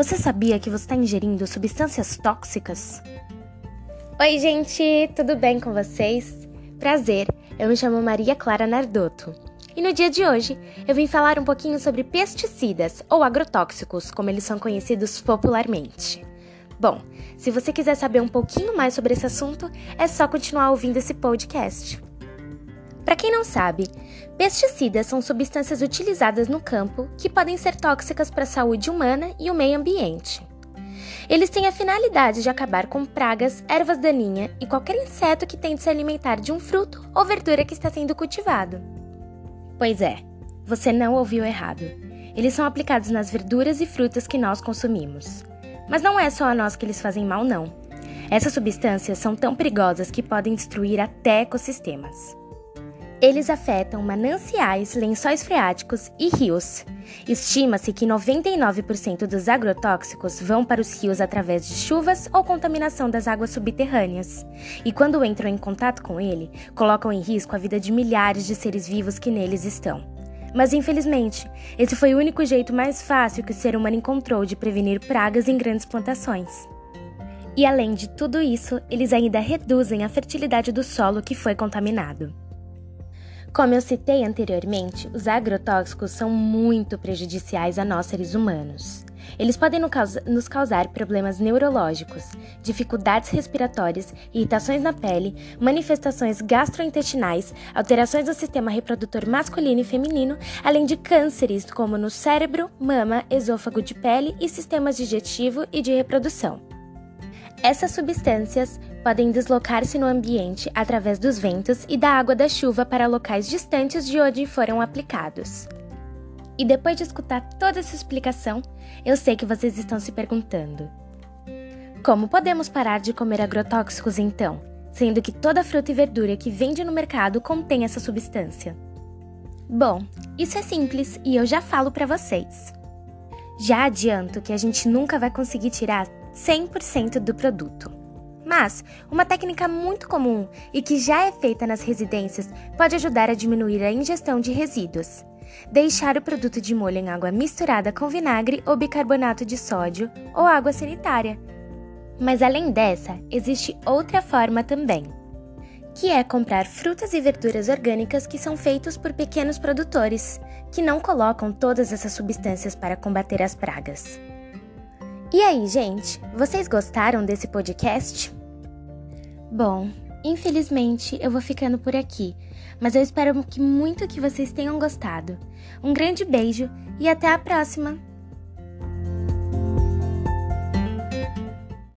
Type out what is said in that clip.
Você sabia que você está ingerindo substâncias tóxicas? Oi, gente, tudo bem com vocês? Prazer, eu me chamo Maria Clara Nardotto. E no dia de hoje eu vim falar um pouquinho sobre pesticidas ou agrotóxicos, como eles são conhecidos popularmente. Bom, se você quiser saber um pouquinho mais sobre esse assunto, é só continuar ouvindo esse podcast. Para quem não sabe, pesticidas são substâncias utilizadas no campo que podem ser tóxicas para a saúde humana e o meio ambiente. Eles têm a finalidade de acabar com pragas, ervas daninhas e qualquer inseto que tente se alimentar de um fruto ou verdura que está sendo cultivado. Pois é, você não ouviu errado. Eles são aplicados nas verduras e frutas que nós consumimos. Mas não é só a nós que eles fazem mal, não. Essas substâncias são tão perigosas que podem destruir até ecossistemas. Eles afetam mananciais, lençóis freáticos e rios. Estima-se que 99% dos agrotóxicos vão para os rios através de chuvas ou contaminação das águas subterrâneas. E quando entram em contato com ele, colocam em risco a vida de milhares de seres vivos que neles estão. Mas infelizmente, esse foi o único jeito mais fácil que o ser humano encontrou de prevenir pragas em grandes plantações. E além de tudo isso, eles ainda reduzem a fertilidade do solo que foi contaminado. Como eu citei anteriormente, os agrotóxicos são muito prejudiciais a nós seres humanos. Eles podem nos causar problemas neurológicos, dificuldades respiratórias, irritações na pele, manifestações gastrointestinais, alterações do sistema reprodutor masculino e feminino, além de cânceres como no cérebro, mama, esôfago de pele e sistemas digestivo e de reprodução. Essas substâncias podem deslocar-se no ambiente através dos ventos e da água da chuva para locais distantes de onde foram aplicados. E depois de escutar toda essa explicação, eu sei que vocês estão se perguntando: como podemos parar de comer agrotóxicos então, sendo que toda fruta e verdura que vende no mercado contém essa substância? Bom, isso é simples e eu já falo para vocês. Já adianto que a gente nunca vai conseguir tirar 100% do produto. Mas uma técnica muito comum e que já é feita nas residências pode ajudar a diminuir a ingestão de resíduos. Deixar o produto de molho em água misturada com vinagre ou bicarbonato de sódio ou água sanitária. Mas além dessa, existe outra forma também, que é comprar frutas e verduras orgânicas que são feitos por pequenos produtores, que não colocam todas essas substâncias para combater as pragas. E aí, gente, vocês gostaram desse podcast? Bom, infelizmente eu vou ficando por aqui, mas eu espero que muito que vocês tenham gostado. Um grande beijo e até a próxima!